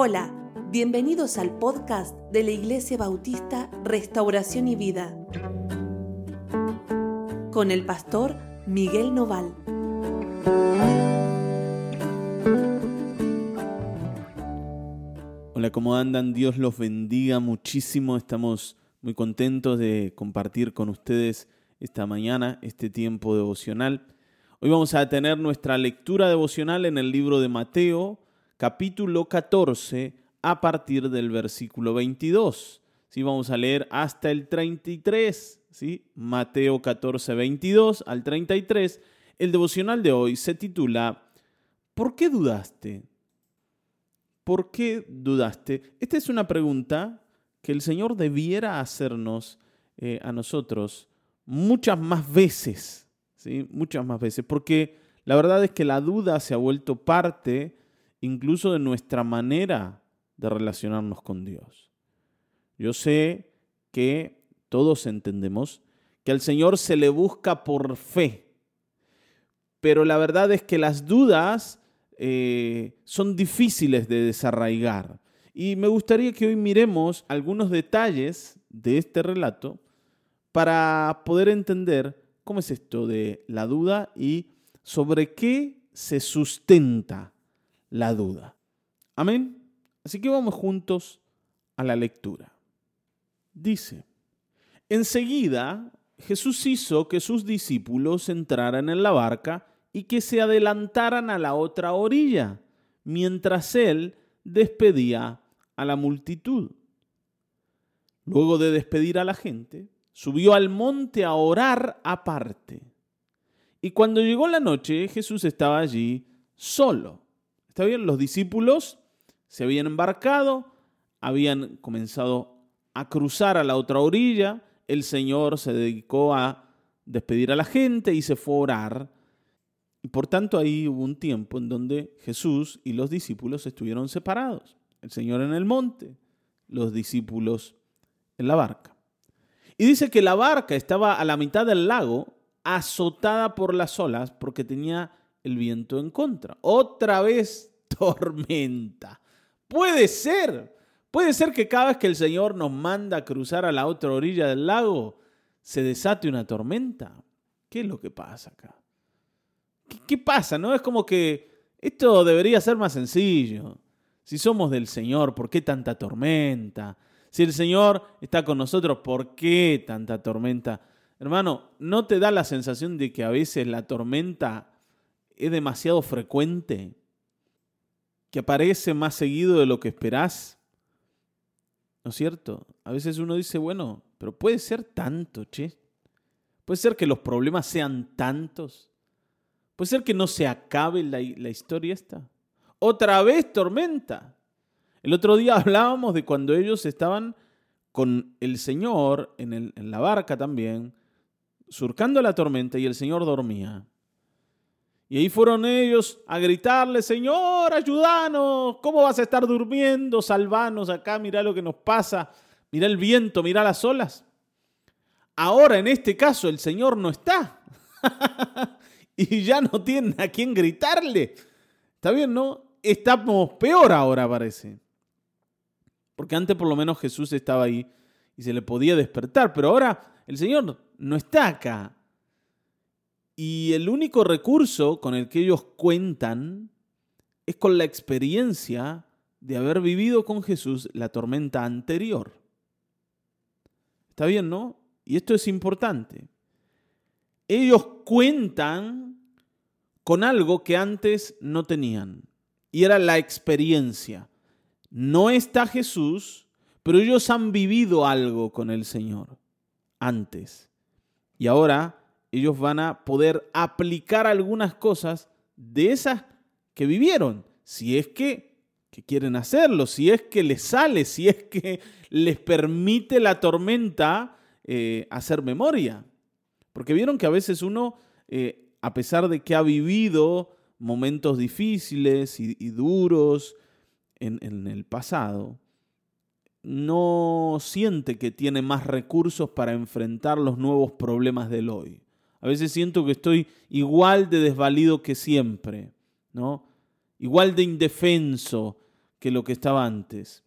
Hola, bienvenidos al podcast de la Iglesia Bautista Restauración y Vida con el pastor Miguel Noval. Hola, ¿cómo andan? Dios los bendiga muchísimo. Estamos muy contentos de compartir con ustedes esta mañana este tiempo devocional. Hoy vamos a tener nuestra lectura devocional en el libro de Mateo, capítulo 14, a partir del versículo 22. ¿Sí? Vamos a leer hasta el 33, ¿sí? Mateo 14, 22 al 33. El devocional de hoy se titula ¿Por qué dudaste? ¿Por qué dudaste? Esta es una pregunta que el Señor debiera hacernos eh, a nosotros muchas más veces, ¿sí? Muchas más veces, porque la verdad es que la duda se ha vuelto parte incluso de nuestra manera de relacionarnos con Dios. Yo sé que todos entendemos que al Señor se le busca por fe, pero la verdad es que las dudas eh, son difíciles de desarraigar. Y me gustaría que hoy miremos algunos detalles de este relato para poder entender cómo es esto de la duda y sobre qué se sustenta la duda. Amén. Así que vamos juntos a la lectura. Dice, enseguida Jesús hizo que sus discípulos entraran en la barca y que se adelantaran a la otra orilla, mientras él despedía a la multitud. Luego de despedir a la gente, subió al monte a orar aparte. Y cuando llegó la noche, Jesús estaba allí solo. ¿Está bien? Los discípulos se habían embarcado, habían comenzado a cruzar a la otra orilla, el Señor se dedicó a despedir a la gente y se fue a orar. Y por tanto ahí hubo un tiempo en donde Jesús y los discípulos estuvieron separados. El Señor en el monte, los discípulos en la barca. Y dice que la barca estaba a la mitad del lago, azotada por las olas porque tenía el viento en contra. Otra vez tormenta. Puede ser, puede ser que cada vez que el Señor nos manda a cruzar a la otra orilla del lago, se desate una tormenta. ¿Qué es lo que pasa acá? ¿Qué, pasa? ¿No? Es como que esto debería ser más sencillo. Si somos del Señor, ¿por qué tanta tormenta? Si el Señor está con nosotros, ¿por qué tanta tormenta? Hermano, ¿no te da la sensación de que a veces la tormenta es demasiado frecuente? ¿Que aparece más seguido de lo que esperás? ¿No es cierto? A veces uno dice, bueno, pero puede ser tanto, che. Puede ser que los problemas sean tantos. Puede ser que no se acabe la, la historia esta. Otra vez tormenta. El otro día hablábamos de cuando ellos estaban con el Señor en, la barca también, surcando la tormenta y el Señor dormía. Y ahí fueron ellos a gritarle, Señor, ayúdanos, ¿cómo vas a estar durmiendo? Salvanos acá, mira lo que nos pasa, mira el viento, mira las olas. Ahora en este caso el Señor no está. y ya no tienen a quién gritarle. Está bien, ¿no? Estamos peor ahora, parece. Porque antes por lo menos Jesús estaba ahí y se le podía despertar, pero ahora el Señor no está acá. Y el único recurso con el que ellos cuentan es con la experiencia de haber vivido con Jesús la tormenta anterior. ¿Está bien, no? Y esto es importante. Ellos cuentan con algo que antes no tenían, y era la experiencia. No está Jesús, pero ellos han vivido algo con el Señor antes. Y ahora ellos van a poder aplicar algunas cosas de esas que vivieron, si es que, quieren hacerlo, si es que les sale, si es que les permite la tormenta eh, hacer memoria. Porque vieron que a veces uno, eh, a pesar de que ha vivido momentos difíciles y duros, en, el pasado, no siente que tiene más recursos para enfrentar los nuevos problemas del hoy. A veces siento que estoy igual de desvalido que siempre, ¿no? Igual de indefenso que lo que estaba antes.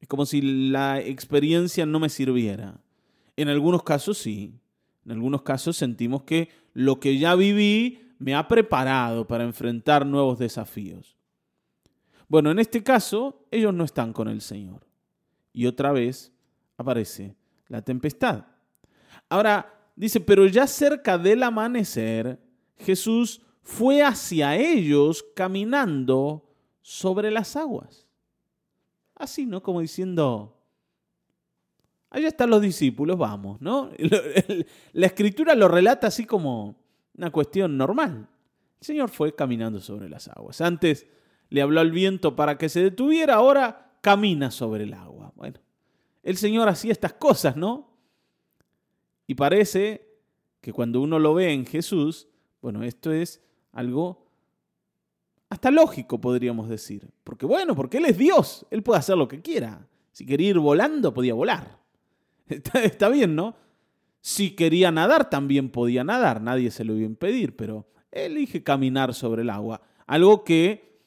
Es como si la experiencia no me sirviera. En algunos casos sí. En algunos casos sentimos que lo que ya viví me ha preparado para enfrentar nuevos desafíos. Bueno, en este caso, ellos no están con el Señor. Y otra vez aparece la tempestad. Ahora, dice, pero ya cerca del amanecer, Jesús fue hacia ellos caminando sobre las aguas. Así, ¿no? Como diciendo, allá están los discípulos, vamos, ¿no? La escritura lo relata así como una cuestión normal. El Señor fue caminando sobre las aguas. Antes le habló al viento para que se detuviera, ahora camina sobre el agua. Bueno, el Señor hacía estas cosas, ¿no? Y parece que cuando uno lo ve en Jesús, bueno, esto es algo hasta lógico, podríamos decir. Porque bueno, porque Él es Dios, Él puede hacer lo que quiera. Si quería ir volando, podía volar. Está, bien, ¿no? Si quería nadar, también podía nadar, nadie se lo iba a impedir, pero elige caminar sobre el agua, algo que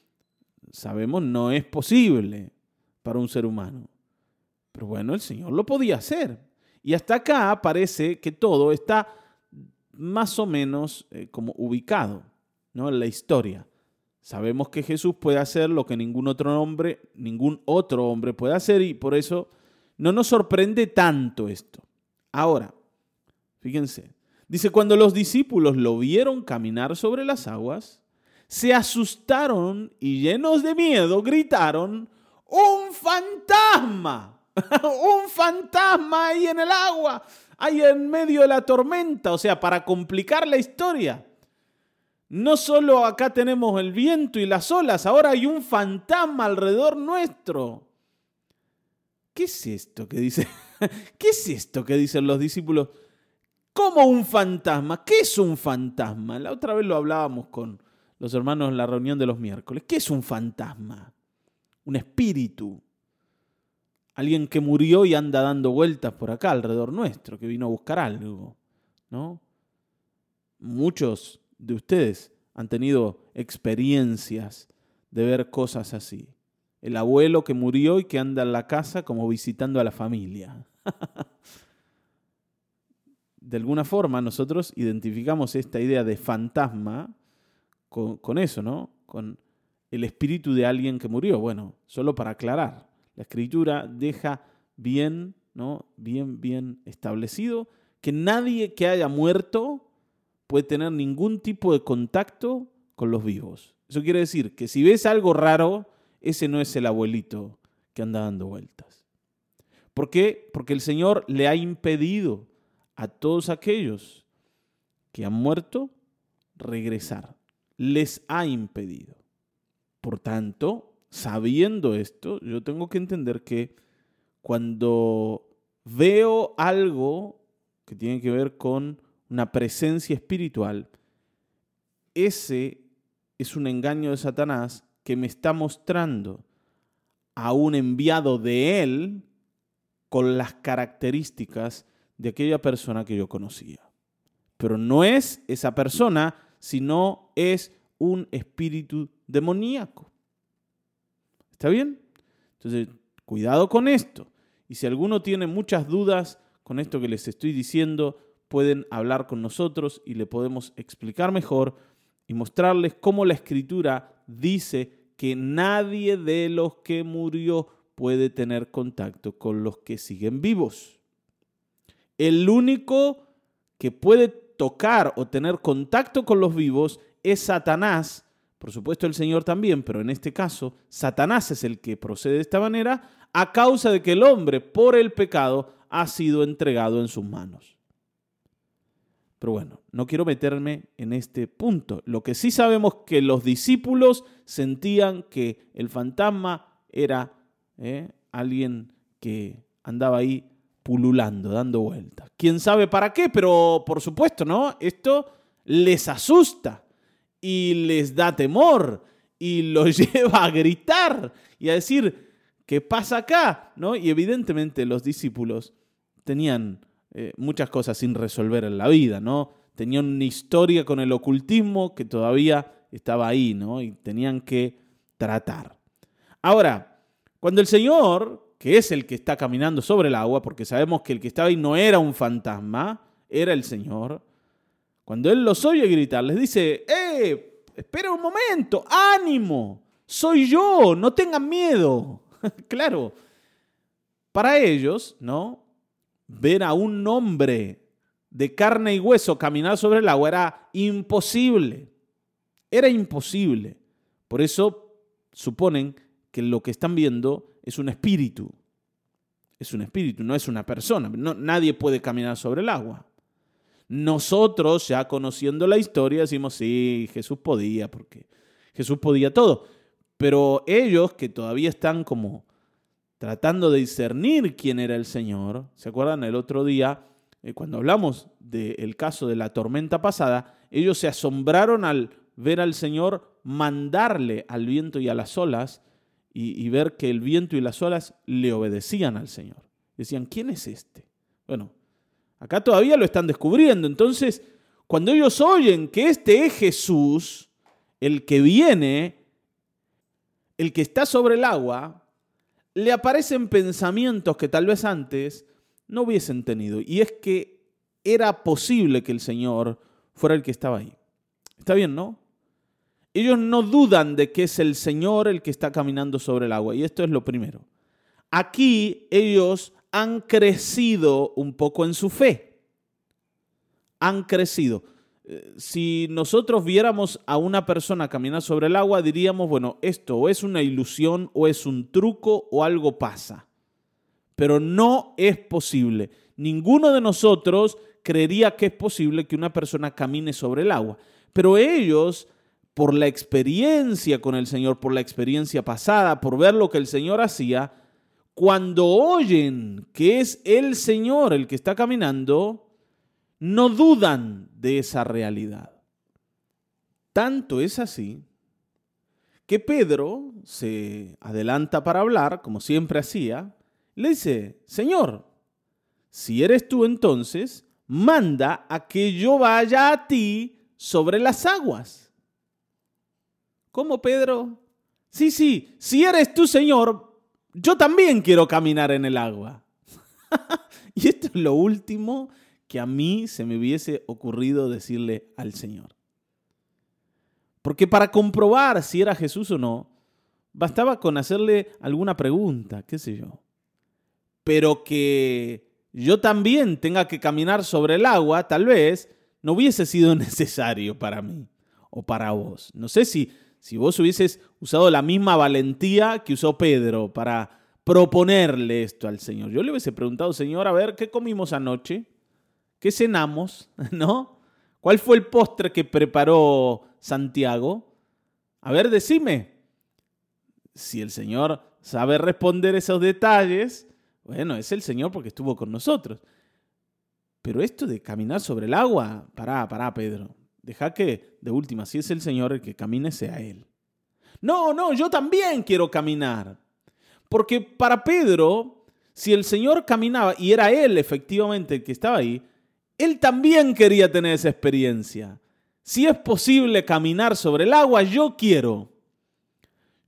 sabemos no es posible para un ser humano. Pero bueno, el Señor lo podía hacer. Y hasta acá parece que todo está más o menos eh, como ubicado ¿no? en la historia. Sabemos que Jesús puede hacer lo que ningún otro hombre, ningún otro hombre puede hacer y por eso no nos sorprende tanto esto. Ahora, fíjense, dice, cuando los discípulos lo vieron caminar sobre las aguas, se asustaron y llenos de miedo gritaron, ¡un fantasma! ¡Un fantasma ahí en el agua! Ahí en medio de la tormenta, o sea, para complicar la historia. No solo acá tenemos el viento y las olas, ahora hay un fantasma alrededor nuestro. ¿Qué es esto que dice? ¿Qué es esto que dicen los discípulos? ¿Cómo un fantasma? ¿Qué es un fantasma? La otra vez lo hablábamos con los hermanos en la reunión de los miércoles. ¿Qué es un fantasma? Un espíritu. Alguien que murió y anda dando vueltas por acá alrededor nuestro, que vino a buscar algo, ¿no? Muchos de ustedes han tenido experiencias de ver cosas así. El abuelo que murió y que anda en la casa como visitando a la familia. de alguna forma nosotros identificamos esta idea de fantasma con, eso, ¿no? Con el espíritu de alguien que murió. Bueno, solo para aclarar, la escritura deja bien, ¿no? Bien, bien establecido que nadie que haya muerto puede tener ningún tipo de contacto con los vivos. Eso quiere decir que si ves algo raro, ese no es el abuelito que anda dando vueltas. ¿Por qué? Porque el Señor le ha impedido a todos aquellos que han muerto regresar. Les ha impedido. Por tanto, sabiendo esto, yo tengo que entender que cuando veo algo que tiene que ver con una presencia espiritual, ese es un engaño de Satanás que me está mostrando a un enviado de él con las características de aquella persona que yo conocía. Pero no es esa persona, sino es un espíritu demoníaco. ¿Está bien? Entonces, cuidado con esto. Y si alguno tiene muchas dudas con esto que les estoy diciendo, pueden hablar con nosotros y le podemos explicar mejor y mostrarles cómo la escritura dice que nadie de los que murió puede tener contacto con los que siguen vivos. El único que puede tocar o tener contacto con los vivos es Satanás, por supuesto el Señor también, pero en este caso Satanás es el que procede de esta manera a causa de que el hombre por el pecado ha sido entregado en sus manos. Pero bueno, no quiero meterme en este punto. Lo que sí sabemos que los discípulos sentían que el fantasma era eh, alguien que andaba ahí pululando, dando vueltas. ¿Quién sabe para qué? Pero por supuesto, ¿no? Esto les asusta y les da temor y los lleva a gritar y a decir, ¿qué pasa acá? ¿No? Y evidentemente los discípulos tenían eh, muchas cosas sin resolver en la vida, ¿no? Tenían una historia con el ocultismo que todavía estaba ahí, ¿no? Y tenían que tratar. Ahora, Cuando el Señor, que es el que está caminando sobre el agua, porque sabemos que el que estaba ahí no era un fantasma, era el Señor, cuando Él los oye gritar, les dice, ¡eh! Espera un momento, ánimo, soy yo, no tengan miedo. claro, para ellos, ¿no? Ver a un hombre de carne y hueso caminar sobre el agua era imposible. Era imposible. Por eso suponen que lo que están viendo es un espíritu. Es un espíritu, no es una persona. No, nadie puede caminar sobre el agua. Nosotros, ya conociendo la historia, decimos, sí, Jesús podía, porque Jesús podía todo. Pero ellos que todavía están como tratando de discernir quién era el Señor, ¿se acuerdan el otro día? Eh, cuando hablamos del caso de la tormenta pasada, ellos se asombraron al ver al Señor mandarle al viento y a las olas y, ver que el viento y las olas le obedecían al Señor. Decían, ¿quién es este? Bueno, acá todavía lo están descubriendo. Entonces, cuando ellos oyen que este es Jesús, el que viene, el que está sobre el agua, le aparecen pensamientos que tal vez antes no hubiesen tenido. Y es que era posible que el Señor fuera el que estaba ahí. Está bien, ¿no? Ellos no dudan de que es el Señor el que está caminando sobre el agua. Y esto es lo primero. Aquí ellos han crecido un poco en su fe. Han crecido. Eh, si nosotros viéramos a una persona caminar sobre el agua, diríamos, bueno, esto o es una ilusión o es un truco o algo pasa pero no es posible. Ninguno de nosotros creería que es posible que una persona camine sobre el agua, pero ellos, por la experiencia con el Señor, por la experiencia pasada, por ver lo que el Señor hacía, cuando oyen que es el Señor el que está caminando, no dudan de esa realidad. Tanto es así que Pedro se adelanta para hablar, como siempre hacía, le dice, Señor, si eres tú entonces, manda a que yo vaya a ti sobre las aguas. ¿Cómo, Pedro? Sí, sí, si eres tú, Señor, yo también quiero caminar en el agua. y esto es lo último que a mí se me hubiese ocurrido decirle al Señor. Porque para comprobar si era Jesús o no, bastaba con hacerle alguna pregunta, qué sé yo pero que yo también tenga que caminar sobre el agua, tal vez no hubiese sido necesario para mí o para vos. No sé si, si vos hubieses usado la misma valentía que usó Pedro para proponerle esto al Señor. Yo le hubiese preguntado, Señor, a ver, ¿qué comimos anoche? ¿Qué cenamos? ¿No? ¿Cuál fue el postre que preparó Santiago? A ver, decime. Si el Señor sabe responder esos detalles, bueno, es el Señor porque estuvo con nosotros. Pero esto de caminar sobre el agua, pará, pará, Pedro. Deja que, de última, si es el Señor el que camine, sea Él. No, no, yo también quiero caminar. Porque para Pedro, si el Señor caminaba y era Él efectivamente el que estaba ahí, Él también quería tener esa experiencia. Si es posible caminar sobre el agua, yo quiero.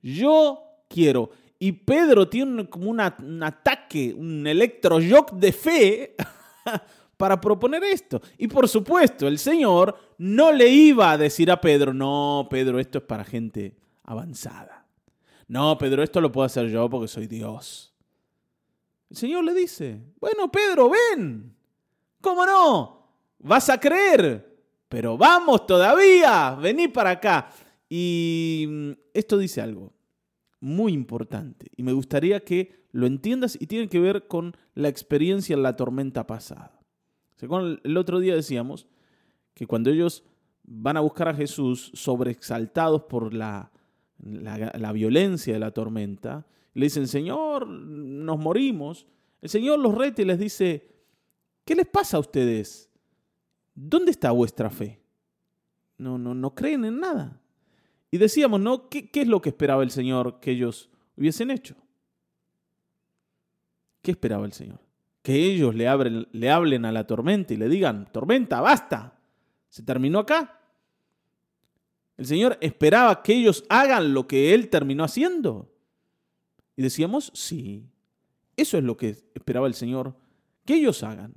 Yo quiero. Y Pedro tiene como un ataque, un electroshock de fe para proponer esto. Y por supuesto, el Señor no le iba a decir a Pedro, no, Pedro, esto es para gente avanzada. No, Pedro, esto lo puedo hacer yo porque soy Dios. El Señor le dice, bueno, Pedro, ven. ¿Cómo no? Vas a creer. Pero vamos todavía, vení para acá. Y mm, esto dice algo muy importante y me gustaría que lo entiendas y tiene que ver con la experiencia en la tormenta pasada. El otro día decíamos que cuando ellos van a buscar a Jesús sobreexaltados por la, la, violencia de la tormenta, le dicen, Señor, nos morimos. El Señor los rete y les dice, ¿qué les pasa a ustedes? ¿Dónde está vuestra fe? No, no, no creen en nada. Y decíamos, ¿no? ¿Qué, es lo que esperaba el Señor que ellos hubiesen hecho? ¿Qué esperaba el Señor? Que ellos le, le hablen a la tormenta y le digan, tormenta, basta, se terminó acá. El Señor esperaba que ellos hagan lo que Él terminó haciendo. Y decíamos, sí, eso es lo que esperaba el Señor que ellos hagan.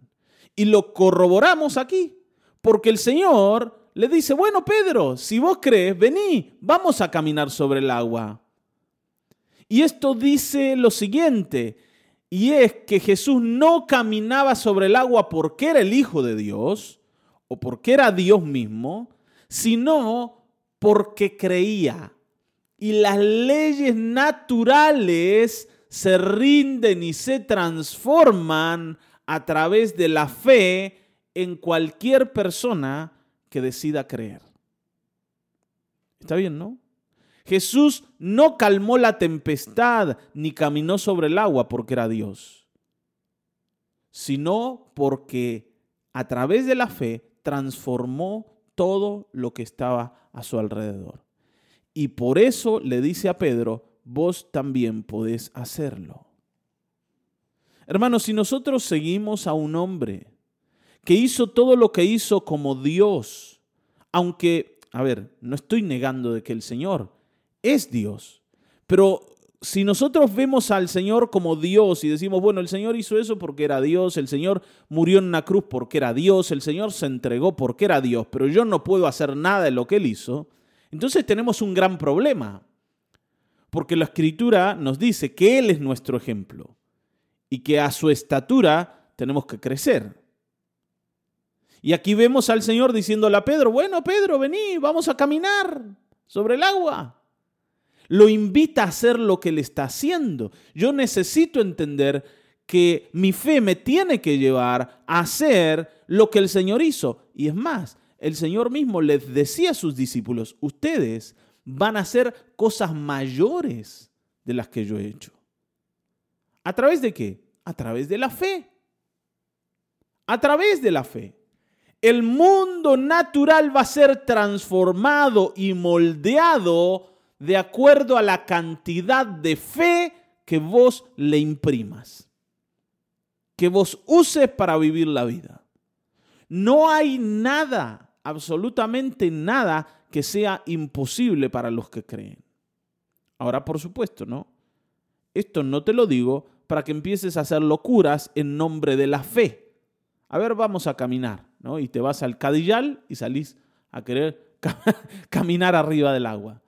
Y lo corroboramos aquí, porque el Señor le dice, bueno Pedro, si vos crees, vení, vamos a caminar sobre el agua. Y esto dice lo siguiente, y es que Jesús no caminaba sobre el agua porque era el Hijo de Dios o porque era Dios mismo, sino porque creía. Y las leyes naturales se rinden y se transforman a través de la fe en cualquier persona que decida creer. Está bien, ¿no? Jesús no calmó la tempestad ni caminó sobre el agua porque era Dios, sino porque a través de la fe transformó todo lo que estaba a su alrededor. Y por eso le dice a Pedro, vos también podés hacerlo. Hermanos, si nosotros seguimos a un hombre que hizo todo lo que hizo como Dios, aunque, a ver, no estoy negando de que el Señor es Dios. Pero si nosotros vemos al Señor como Dios y decimos, bueno, el Señor hizo eso porque era Dios, el Señor murió en una cruz porque era Dios, el Señor se entregó porque era Dios, pero yo no puedo hacer nada de lo que Él hizo, entonces tenemos un gran problema. Porque la Escritura nos dice que Él es nuestro ejemplo y que a su estatura tenemos que crecer. Y aquí vemos al Señor diciéndole a Pedro, bueno Pedro, vení, vamos a caminar sobre el agua lo invita a hacer lo que le está haciendo. Yo necesito entender que mi fe me tiene que llevar a hacer lo que el Señor hizo. Y es más, el Señor mismo les decía a sus discípulos, ustedes van a hacer cosas mayores de las que yo he hecho. ¿A través de qué? A través de la fe. A través de la fe. El mundo natural va a ser transformado y moldeado de acuerdo a la cantidad de fe que vos le imprimas, que vos uses para vivir la vida. No hay nada, absolutamente nada, que sea imposible para los que creen. Ahora, por supuesto, ¿no? Esto no te lo digo para que empieces a hacer locuras en nombre de la fe. A ver, vamos a caminar, ¿no? Y te vas al cadillal y salís a querer caminar arriba del agua.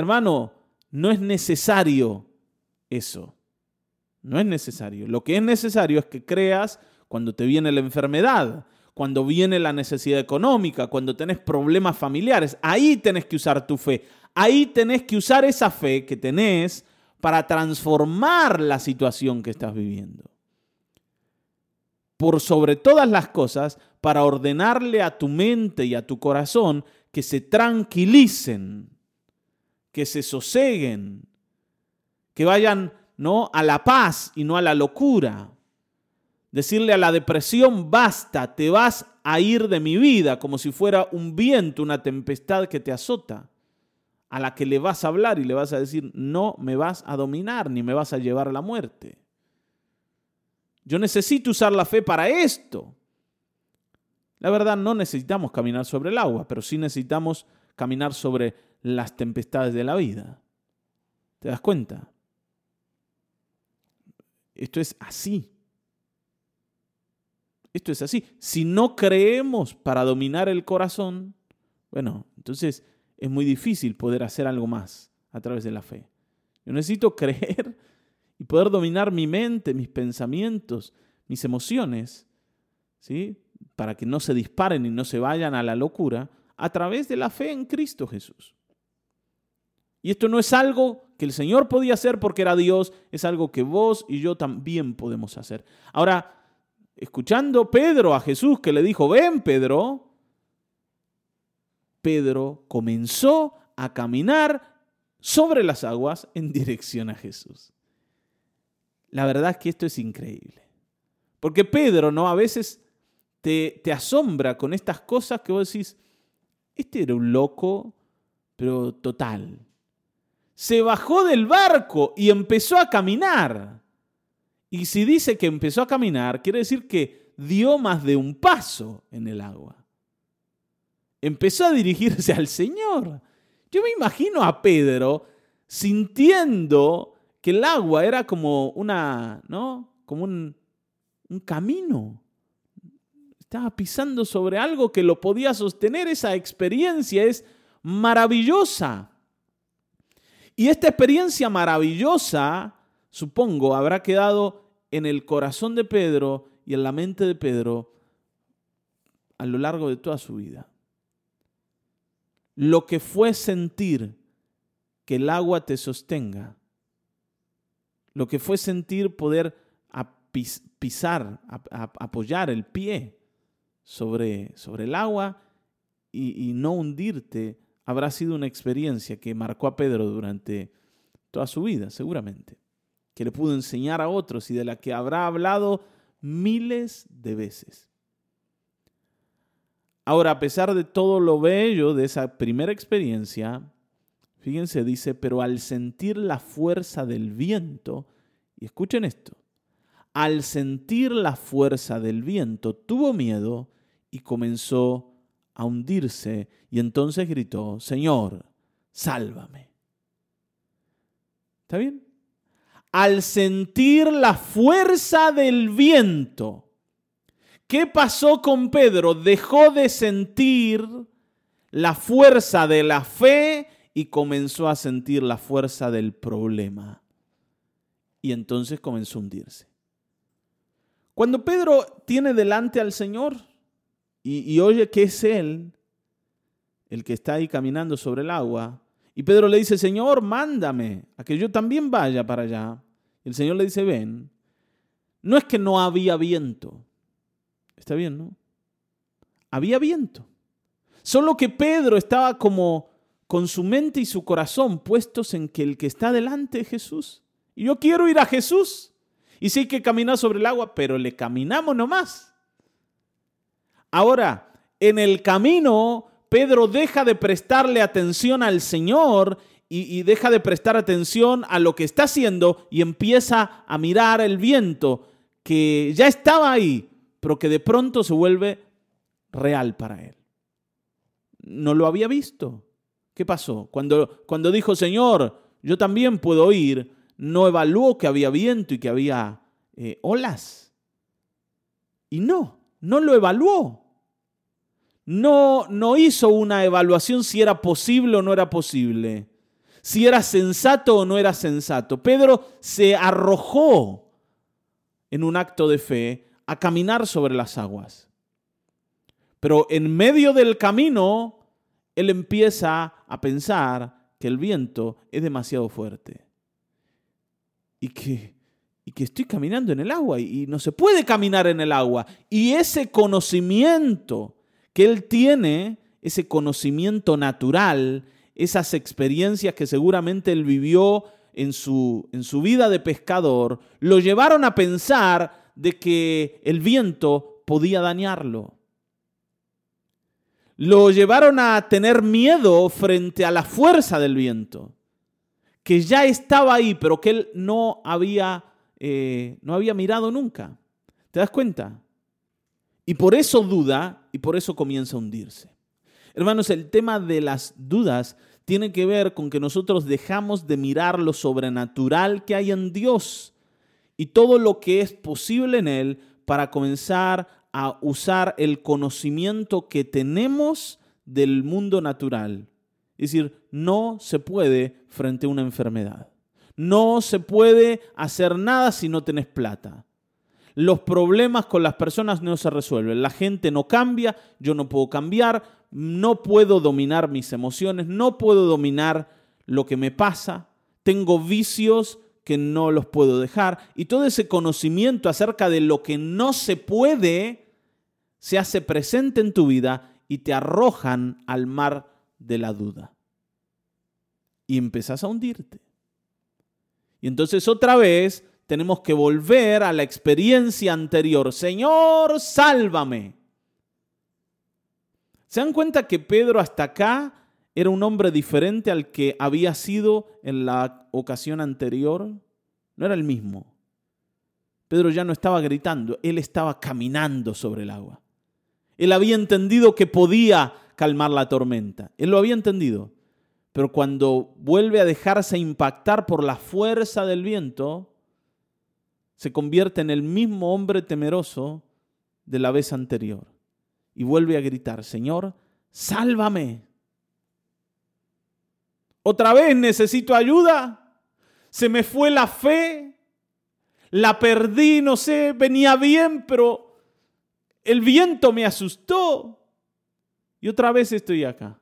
Hermano, no es necesario eso. No es necesario. Lo que es necesario es que creas cuando te viene la enfermedad, cuando viene la necesidad económica, cuando tenés problemas familiares. Ahí tenés que usar tu fe. Ahí tenés que usar esa fe que tenés para transformar la situación que estás viviendo. Por sobre todas las cosas, para ordenarle a tu mente y a tu corazón que se tranquilicen que se soseguen, que vayan ¿no? a la paz y no a la locura. Decirle a la depresión, basta, te vas a ir de mi vida, como si fuera un viento, una tempestad que te azota, a la que le vas a hablar y le vas a decir, no me vas a dominar ni me vas a llevar a la muerte. Yo necesito usar la fe para esto. La verdad, no necesitamos caminar sobre el agua, pero sí necesitamos caminar sobre las tempestades de la vida. ¿Te das cuenta? Esto es así. Esto es así. Si no creemos para dominar el corazón, bueno, entonces es muy difícil poder hacer algo más a través de la fe. Yo necesito creer y poder dominar mi mente, mis pensamientos, mis emociones, ¿sí? Para que no se disparen y no se vayan a la locura a través de la fe en Cristo Jesús. Y esto no es algo que el Señor podía hacer porque era Dios, es algo que vos y yo también podemos hacer. Ahora, escuchando Pedro a Jesús que le dijo, ven Pedro, Pedro comenzó a caminar sobre las aguas en dirección a Jesús. La verdad es que esto es increíble. Porque Pedro, ¿no? A veces te, te asombra con estas cosas que vos decís, este era un loco, pero total se bajó del barco y empezó a caminar. Y si dice que empezó a caminar, quiere decir que dio más de un paso en el agua. Empezó a dirigirse al Señor. Yo me imagino a Pedro sintiendo que el agua era como una, ¿no? Como un, un camino. Estaba pisando sobre algo que lo podía sostener. Esa experiencia es maravillosa. Y esta experiencia maravillosa, supongo, habrá quedado en el corazón de Pedro y en la mente de Pedro a lo largo de toda su vida. Lo que fue sentir que el agua te sostenga, lo que fue sentir poder pisar, apoyar el pie sobre, el agua y, y no hundirte, habrá sido una experiencia que marcó a Pedro durante toda su vida, seguramente, que le pudo enseñar a otros y de la que habrá hablado miles de veces. Ahora, a pesar de todo lo bello de esa primera experiencia, fíjense, dice, pero al sentir la fuerza del viento, y escuchen esto, al sentir la fuerza del viento, tuvo miedo y comenzó a hundirse y entonces gritó, Señor, sálvame. ¿Está bien? Al sentir la fuerza del viento, ¿qué pasó con Pedro? Dejó de sentir la fuerza de la fe y comenzó a sentir la fuerza del problema. Y entonces comenzó a hundirse. Cuando Pedro tiene delante al Señor y, oye que es Él el que está ahí caminando sobre el agua, y Pedro le dice, Señor, mándame a que yo también vaya para allá. Y el Señor le dice, ven. No es que no había viento. Está bien, ¿no? Había viento. Solo que Pedro estaba como con su mente y su corazón puestos en que el que está delante es Jesús. Y yo quiero ir a Jesús. Y sí que caminar sobre el agua, pero le caminamos nomás. Ahora, en el camino, Pedro deja de prestarle atención al Señor y, deja de prestar atención a lo que está haciendo y empieza a mirar el viento que ya estaba ahí, pero que de pronto se vuelve real para él. No lo había visto. ¿Qué pasó? Cuando, cuando dijo, Señor, yo también puedo ir, no evaluó que había viento y que había eh, olas. Y no, no lo evaluó. No, no hizo una evaluación si era posible o no era posible, si era sensato o no era sensato. Pedro se arrojó en un acto de fe a caminar sobre las aguas. Pero en medio del camino, él empieza a pensar que el viento es demasiado fuerte y que, y que estoy caminando en el agua y, y no se puede caminar en el agua. Y ese conocimiento que él tiene, ese conocimiento natural, esas experiencias que seguramente él vivió en su, en su vida de pescador, lo llevaron a pensar de que el viento podía dañarlo. Lo llevaron a tener miedo frente a la fuerza del viento que ya estaba ahí, pero que él no había, eh, no había mirado nunca. ¿Te das cuenta? Y por eso duda y por eso comienza a hundirse. Hermanos, el tema de las dudas tiene que ver con que nosotros dejamos de mirar lo sobrenatural que hay en Dios y todo lo que es posible en Él para comenzar a usar el conocimiento que tenemos del mundo natural es decir, no se puede frente a una enfermedad. No se puede hacer nada si no tenés plata. Los problemas con las personas no se resuelven. La gente no cambia, yo no puedo cambiar, no puedo dominar mis emociones, no puedo dominar lo que me pasa. Tengo vicios que no los puedo dejar. Y todo ese conocimiento acerca de lo que no se puede se hace presente en tu vida y te arrojan al mar de la duda. Y empezás a hundirte. Y entonces otra vez tenemos que volver a la experiencia anterior. Señor, sálvame. ¿Se dan cuenta que Pedro hasta acá era un hombre diferente al que había sido en la ocasión anterior? No era el mismo. Pedro ya no estaba gritando, él estaba caminando sobre el agua. Él había entendido que podía calmar la tormenta. Él lo había entendido. pero cuando vuelve a dejarse impactar por la fuerza del viento, se convierte en el mismo hombre temeroso de la vez anterior y vuelve a gritar, Señor, sálvame. Otra vez necesito ayuda. Se me fue la fe. La perdí, no sé, venía bien, pero el viento me asustó. Y otra vez estoy acá.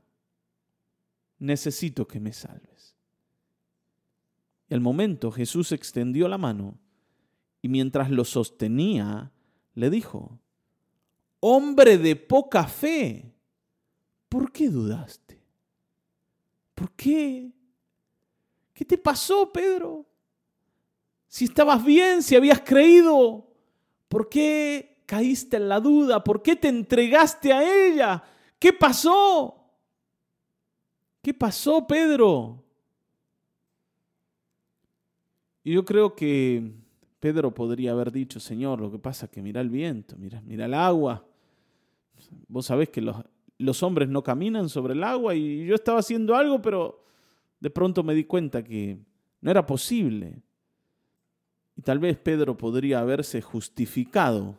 Necesito que me salves. Y al momento Jesús extendió la mano y mientras lo sostenía, le dijo, hombre de poca fe, ¿por qué dudaste? ¿Por qué? ¿Qué te pasó, Pedro? Si estabas bien, si habías creído, ¿por qué caíste en la duda? ¿Por qué te entregaste a ella? ¿Qué pasó? ¿Qué pasó, Pedro? Y yo creo que Pedro podría haber dicho, Señor, lo que pasa es que mira el viento, mira, mira el agua. Vos sabés que los, los hombres no caminan sobre el agua y yo estaba haciendo algo, pero de pronto me di cuenta que no era posible. Y tal vez Pedro podría haberse justificado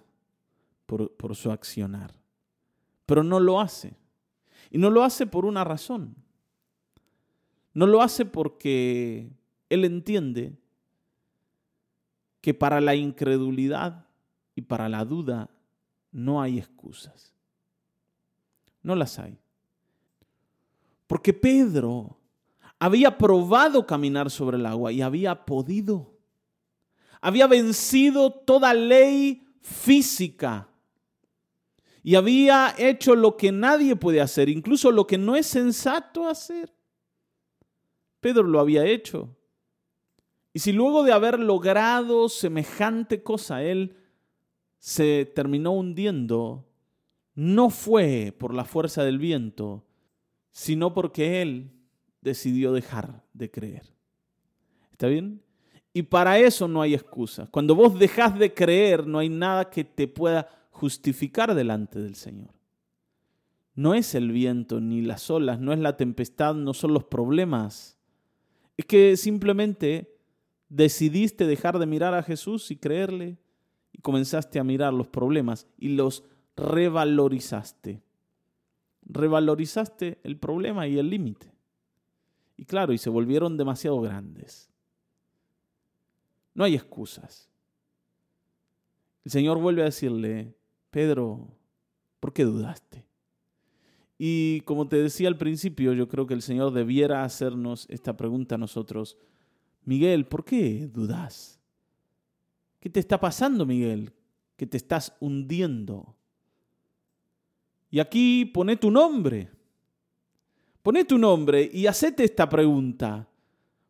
por, por su accionar, pero no lo hace. Y no lo hace por una razón. No lo hace porque él entiende que para la incredulidad y para la duda no hay excusas. No las hay. Porque Pedro había probado caminar sobre el agua y había podido. Había vencido toda ley física y había hecho lo que nadie puede hacer, incluso lo que no es sensato hacer. Pedro lo había hecho. Y si luego de haber logrado semejante cosa él se terminó hundiendo, no fue por la fuerza del viento, sino porque él decidió dejar de creer. ¿Está bien? Y para eso no hay excusa. Cuando vos dejas de creer, no hay nada que te pueda justificar delante del Señor. No es el viento ni las olas, no es la tempestad, no son los problemas. Es que simplemente decidiste dejar de mirar a Jesús y creerle y comenzaste a mirar los problemas y los revalorizaste. Revalorizaste el problema y el límite. Y claro, y se volvieron demasiado grandes. No hay excusas. El Señor vuelve a decirle, Pedro, ¿por qué dudaste? Y como te decía al principio, yo creo que el Señor debiera hacernos esta pregunta a nosotros. Miguel, ¿por qué dudas? ¿Qué te está pasando, Miguel? Que te estás hundiendo. Y aquí pone tu nombre. Pone tu nombre y hacete esta pregunta.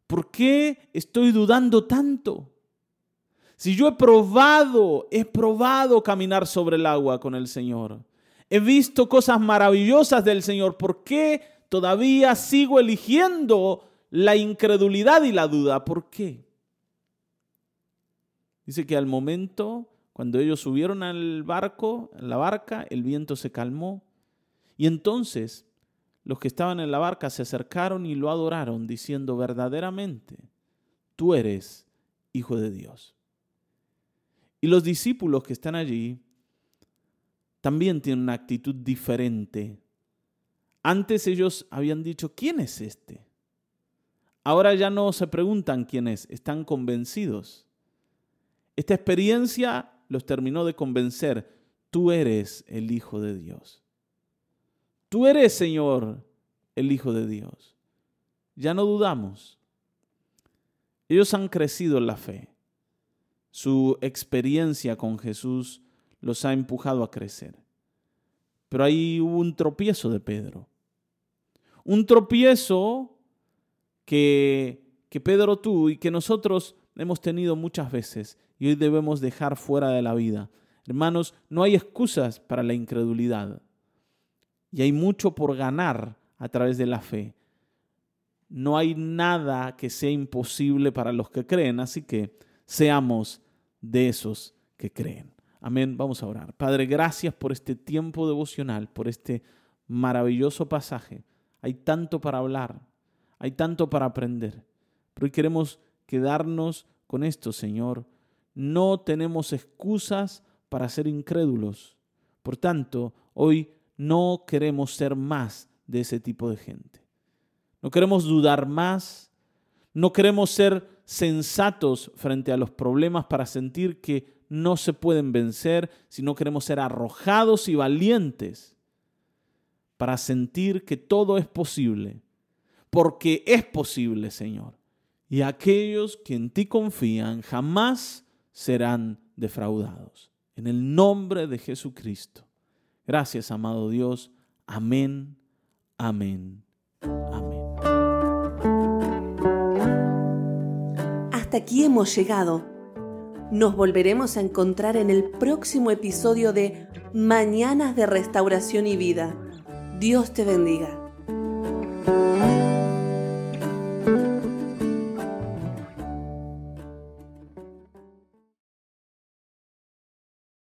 ¿Por qué estoy dudando tanto? Si yo he probado, he probado caminar sobre el agua con el Señor. He visto cosas maravillosas del Señor. ¿Por qué todavía sigo eligiendo la incredulidad y la duda? ¿Por qué? Dice que al momento cuando ellos subieron al barco, en la barca, el viento se calmó. Y entonces los que estaban en la barca se acercaron y lo adoraron, diciendo verdaderamente, tú eres hijo de Dios. Y los discípulos que están allí también tienen una actitud diferente. Antes ellos habían dicho, ¿quién es este? Ahora ya no se preguntan quién es, están convencidos. Esta experiencia los terminó de convencer, tú eres el Hijo de Dios. Tú eres, Señor, el Hijo de Dios. Ya no dudamos. Ellos han crecido en la fe. Su experiencia con Jesús los ha empujado a crecer. Pero ahí hubo un tropiezo de Pedro. Un tropiezo que, Pedro tuvo y que nosotros hemos tenido muchas veces y hoy debemos dejar fuera de la vida. Hermanos, no hay excusas para la incredulidad y hay mucho por ganar a través de la fe. No hay nada que sea imposible para los que creen, así que seamos de esos que creen. Amén, vamos a orar. Padre, gracias por este tiempo devocional, por este maravilloso pasaje. Hay tanto para hablar, hay tanto para aprender. Pero hoy queremos quedarnos con esto, Señor. No tenemos excusas para ser incrédulos. Por tanto, hoy no queremos ser más de ese tipo de gente. No queremos dudar más. No queremos ser sensatos frente a los problemas para sentir que no se pueden vencer, sino queremos ser arrojados y valientes para sentir que todo es posible, porque es posible, Señor. Y aquellos que en ti confían jamás serán defraudados. En el nombre de Jesucristo. Gracias, amado Dios. Amén, amén, amén. Hasta aquí hemos llegado. Nos volveremos a encontrar en el próximo episodio de Mañanas de Restauración y Vida. Dios te bendiga.